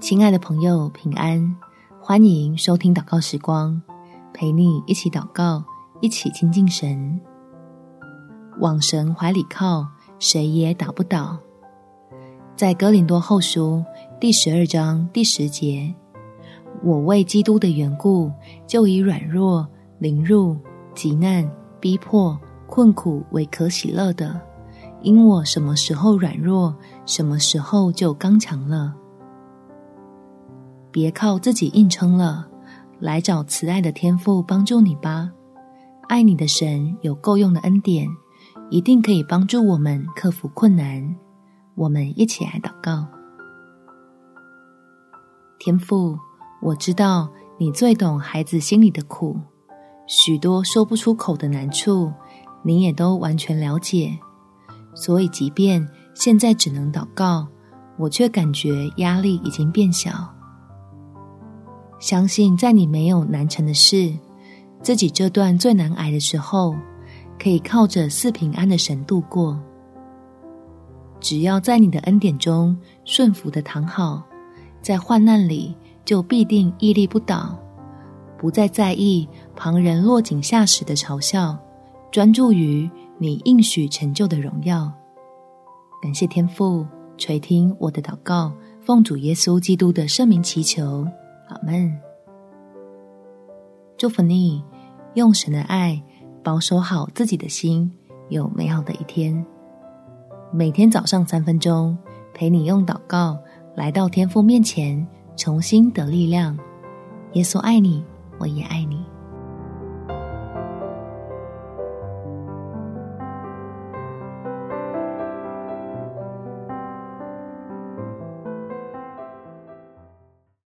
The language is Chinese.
亲爱的朋友，平安！欢迎收听祷告时光，陪你一起祷告，一起亲近神。往神怀里靠，谁也打不倒。在哥林多后书第十二章第十节，我为基督的缘故，就以软弱、凌辱、极难、逼迫、困苦为可喜乐的，因我什么时候软弱，什么时候就刚强了。别靠自己硬撑了，来找慈爱的天父帮助你吧。爱你的神有够用的恩典，一定可以帮助我们克服困难。我们一起来祷告。天父，我知道你最懂孩子心里的苦，许多说不出口的难处，你也都完全了解。所以，即便现在只能祷告，我却感觉压力已经变小。相信在你没有难成的事，自己这段最难挨的时候，可以靠着四平安的神度过。只要在你的恩典中顺服的躺好，在患难里就必定屹立不倒，不再在意旁人落井下石的嘲笑，专注于你应许成就的荣耀。感谢天父垂听我的祷告，奉主耶稣基督的圣名祈求。阿门，祝福你，用神的爱保守好自己的心，有美好的一天。每天早上三分钟，陪你用祷告来到天父面前，重新得力量。耶稣爱你，我也爱你。